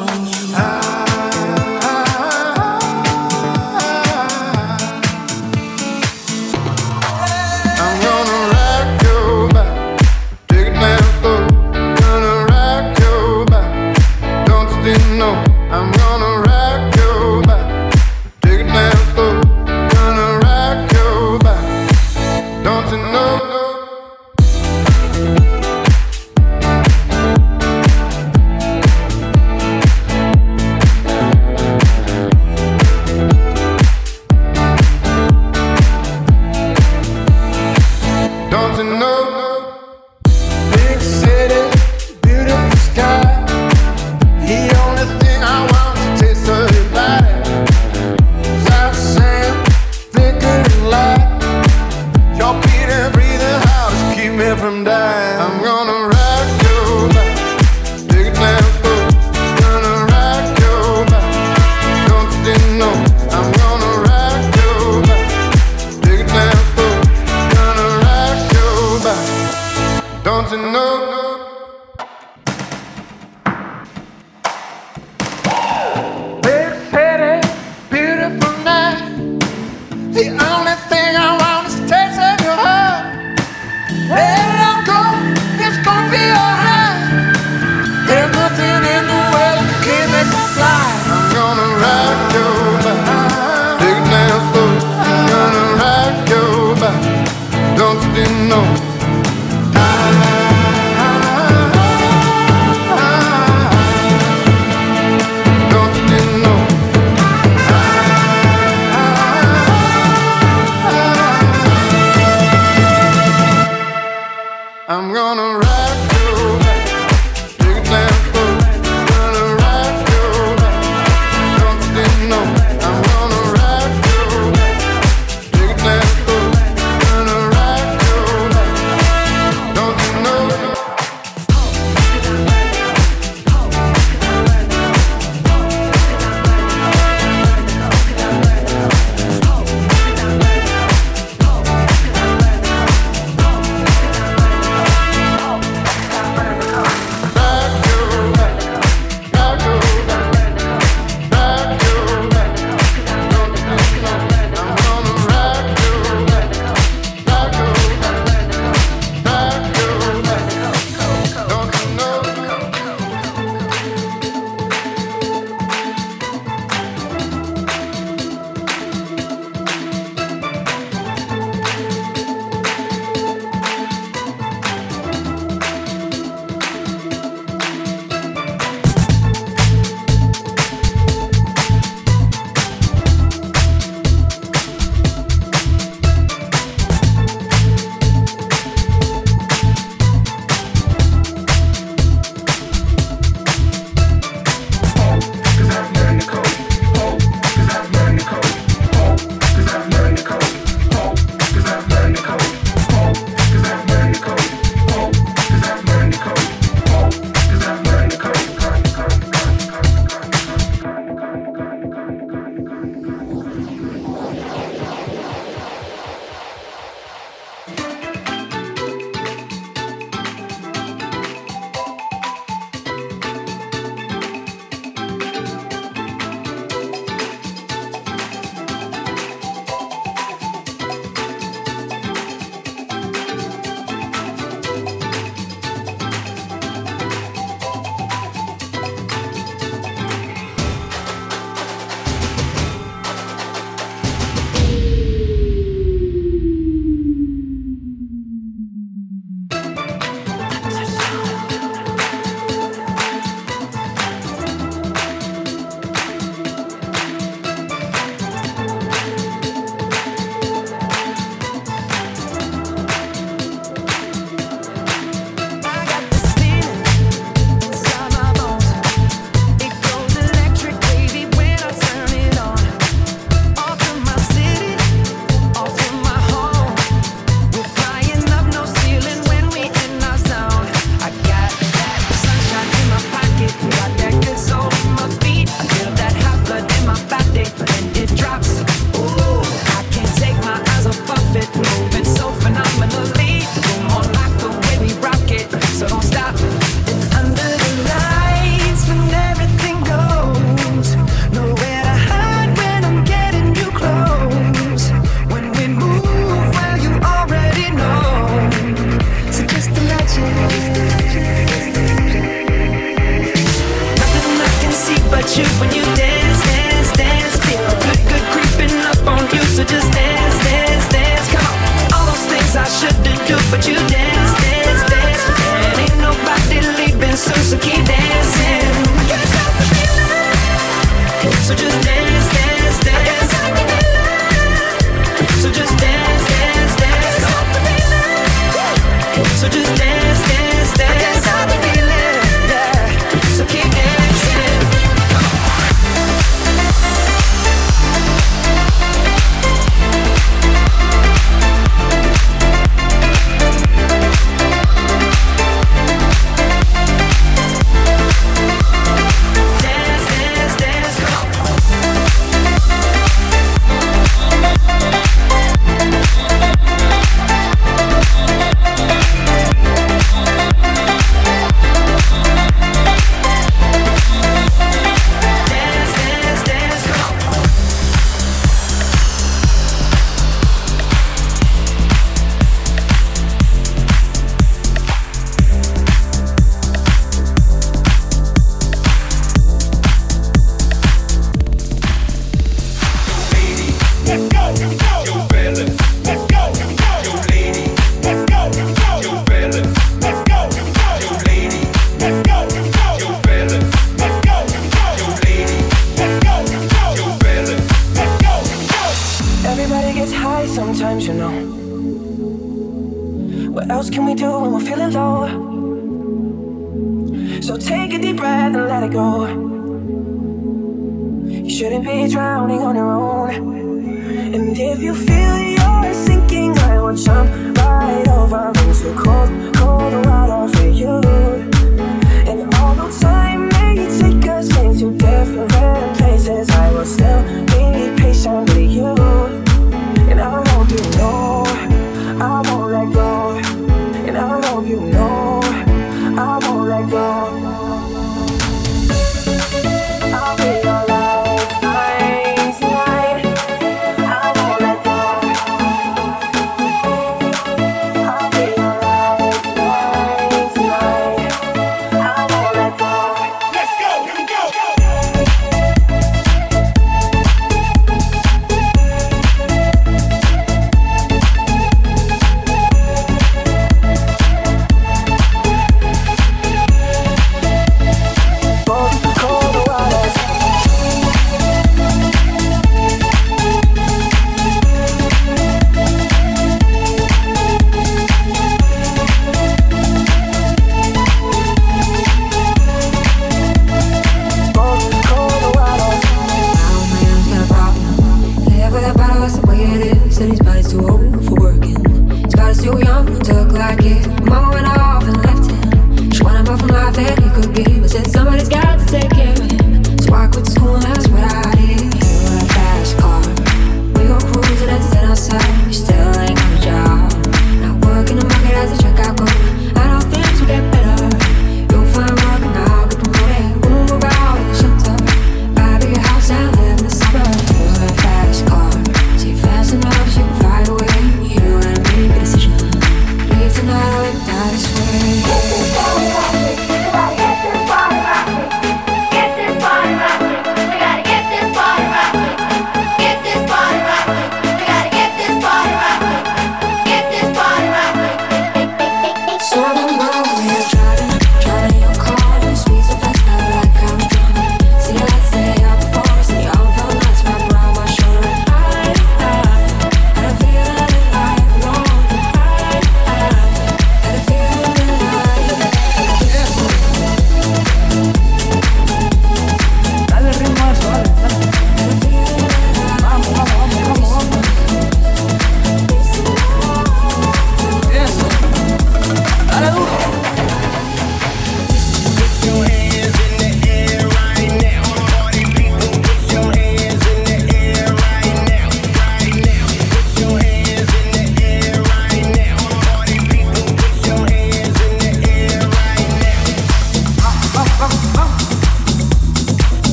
I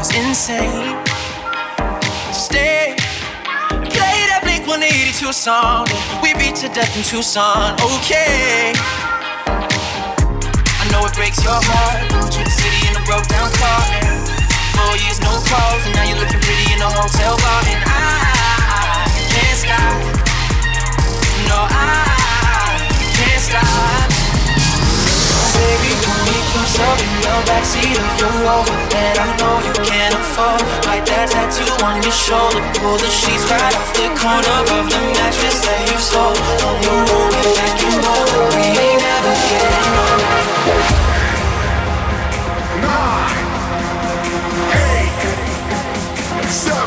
was insane. Stay. Play that Blink 182 song. We beat to death in Tucson. Okay. I know it breaks your heart. To the city in a broke down car. Four years no calls, and now you're looking pretty in a hotel bar. And I can't stop. No, I can't stop baby, he comes up in the backseat of your Rover that I know you can't afford. Like that tattoo on your shoulder. Pull the sheets right off the corner of the mattress that you stole from your room and back. We ain't never getting older. Nine, eight, seven.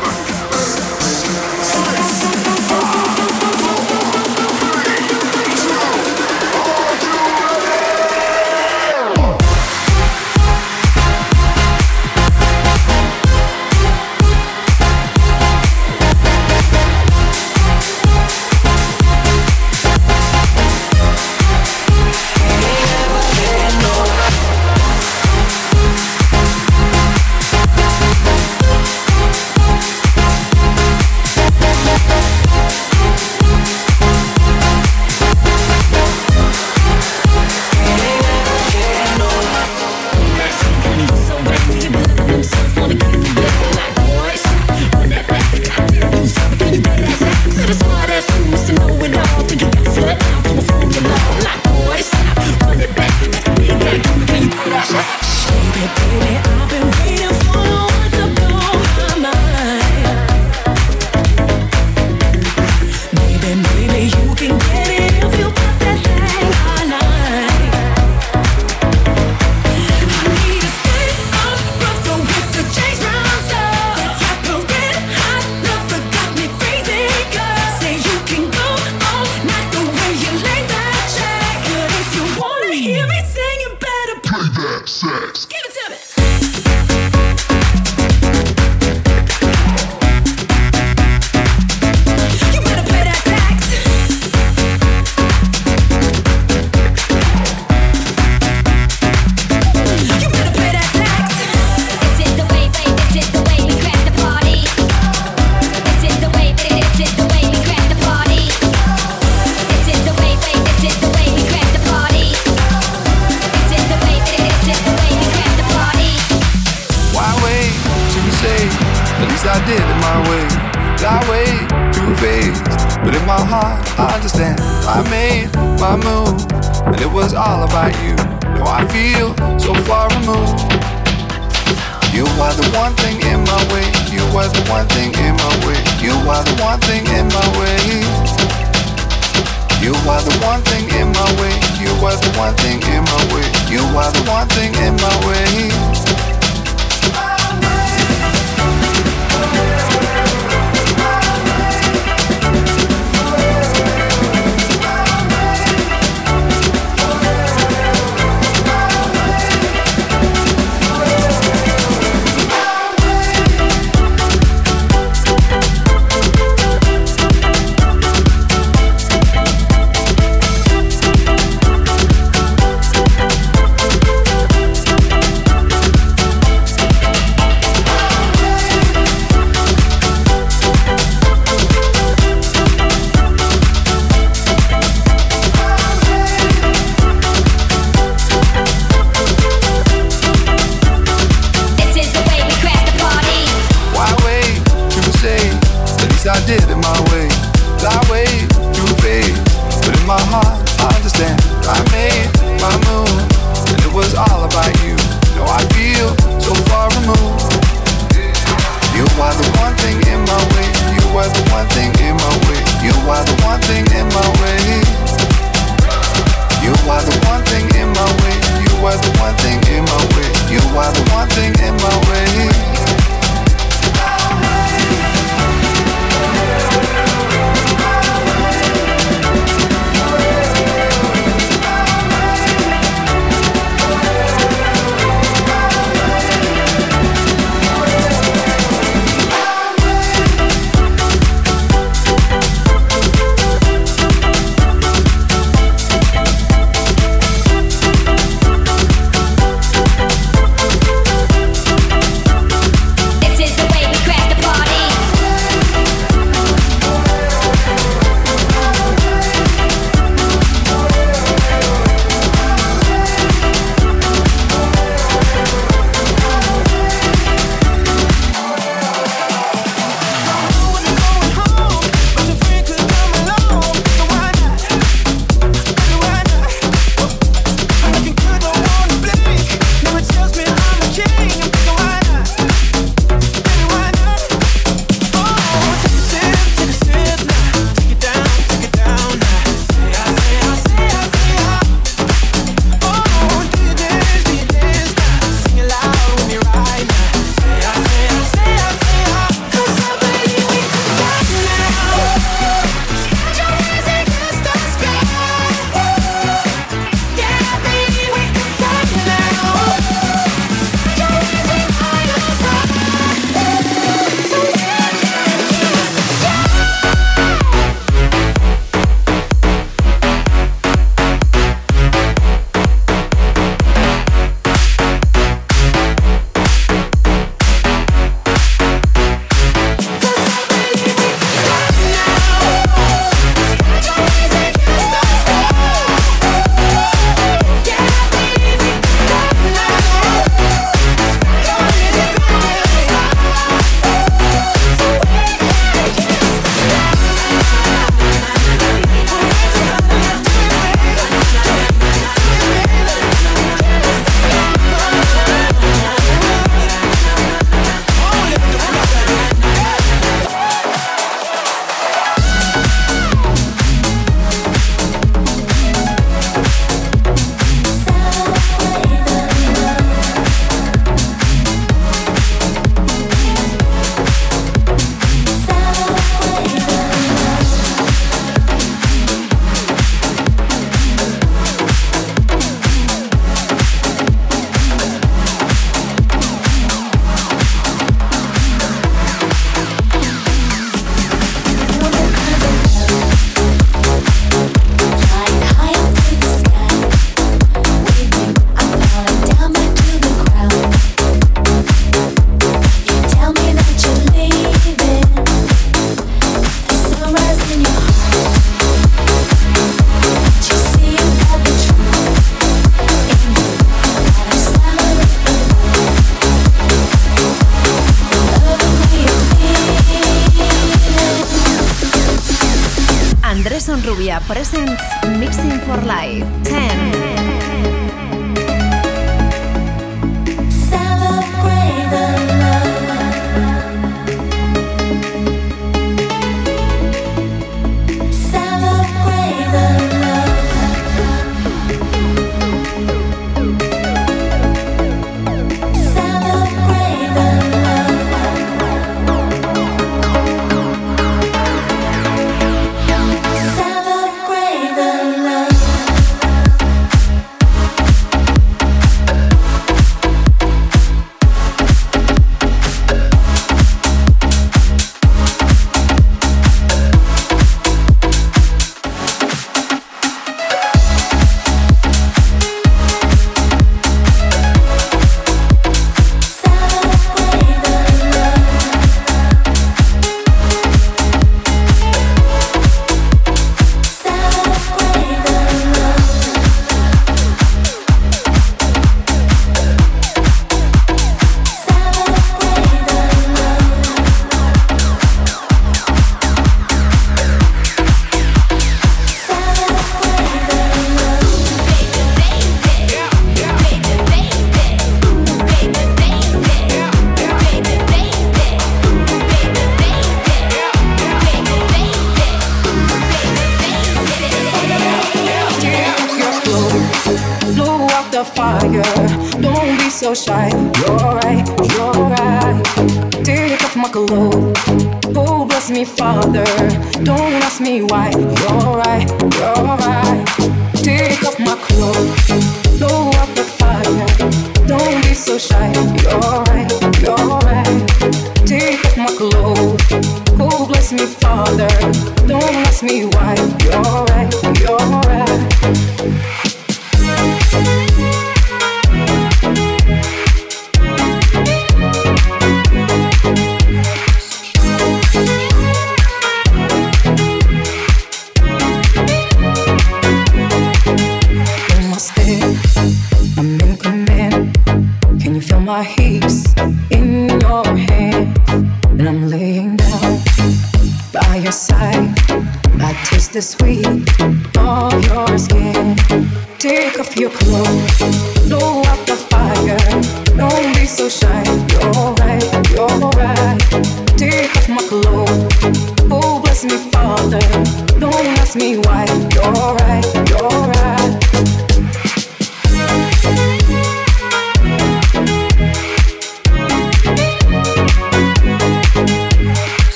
way, thy way, you fade. But in my heart, I understand. I made my move, and it was all about you. Now I feel so far removed. You are the one thing in my way. You are the one thing in my way. You are the one thing in my way. You are the one thing in my way. You are the one thing in my way. You are the one thing in my way.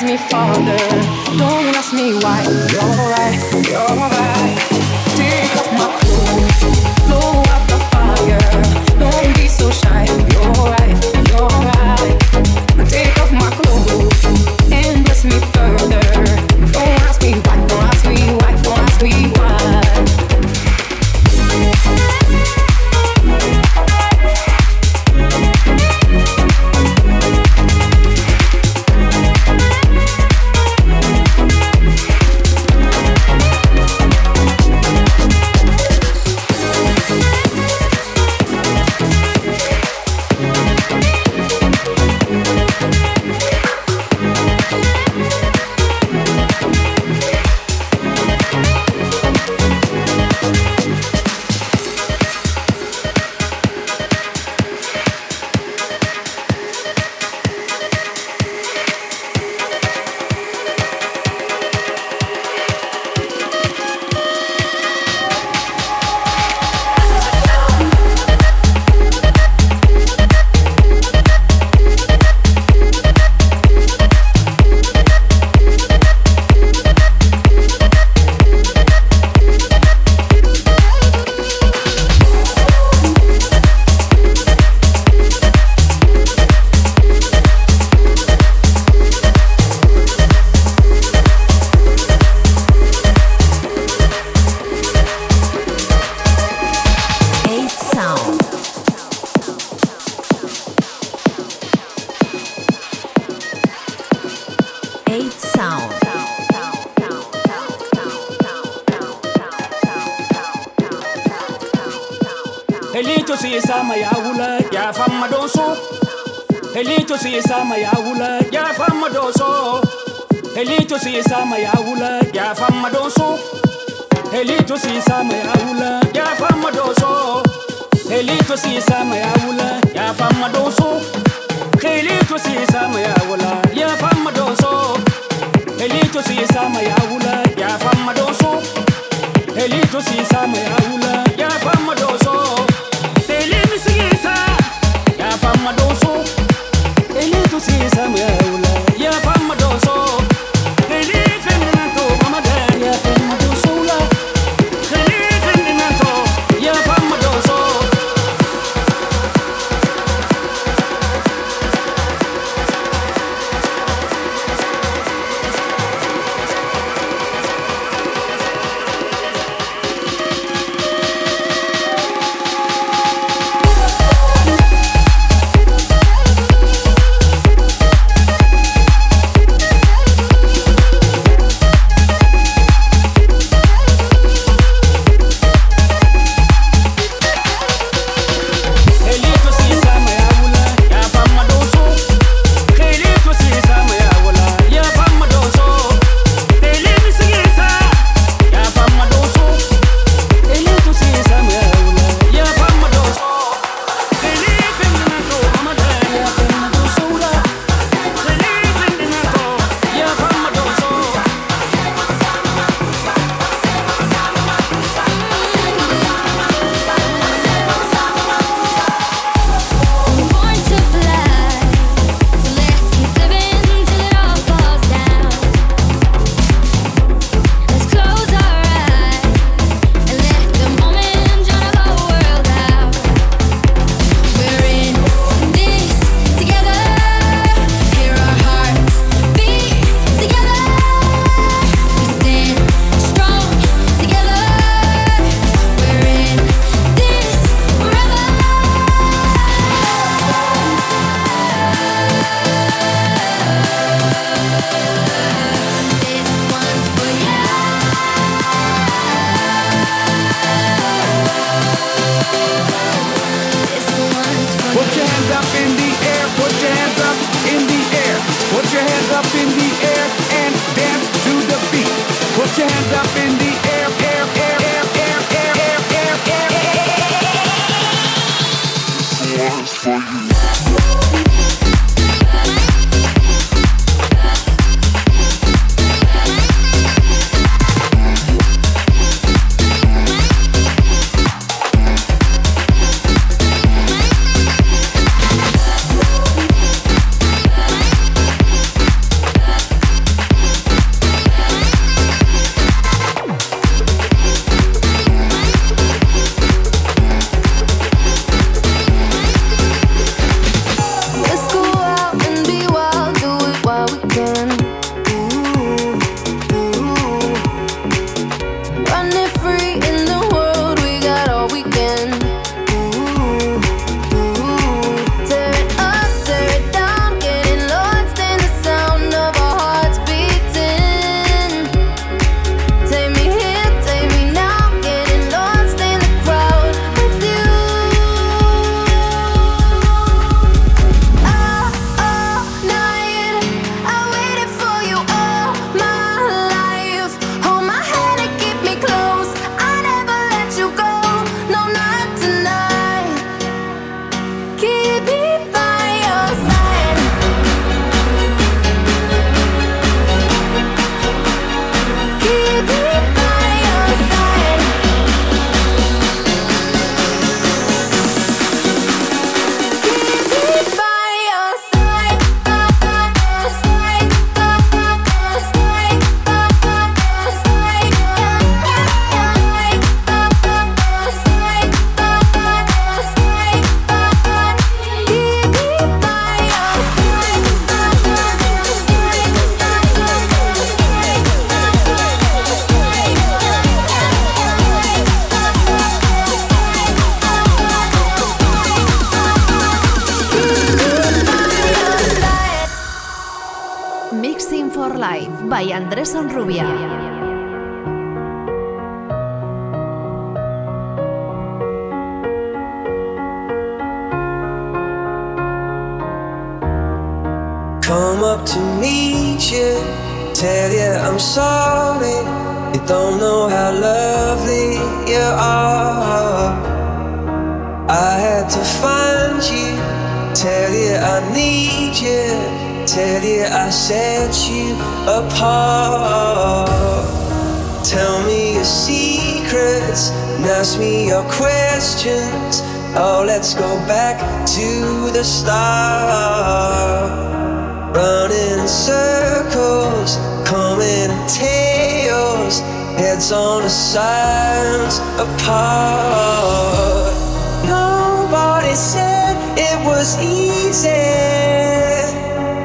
ask me, Father. Don't ask me why. You're right. You're right. Set you apart. Tell me your secrets and ask me your questions. Oh, let's go back to the start. Running in circles, coming in tails, heads on the sides apart. Nobody said it was easy.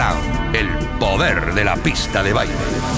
Oh, take me back to the start. de baile.